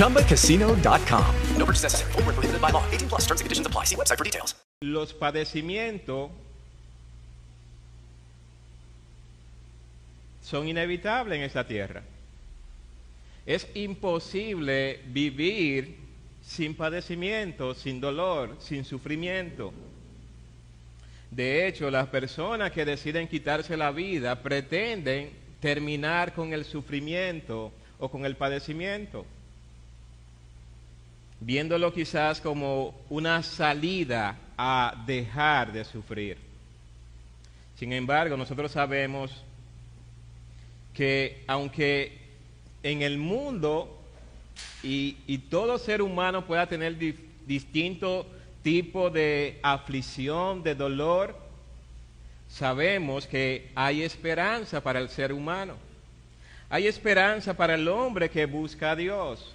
ChumbaCasino.com. No purchase necessary. Full prohibited by law. 18 plus terms and conditions apply. See website for details. Los padecimientos son inevitables en esta tierra. Es imposible vivir sin padecimiento, sin dolor, sin sufrimiento. De hecho, las personas que deciden quitarse la vida pretenden terminar con el sufrimiento o con el padecimiento, viéndolo quizás como una salida a dejar de sufrir. Sin embargo, nosotros sabemos que aunque en el mundo y, y todo ser humano pueda tener di- distinto tipo de aflicción, de dolor, sabemos que hay esperanza para el ser humano. Hay esperanza para el hombre que busca a Dios.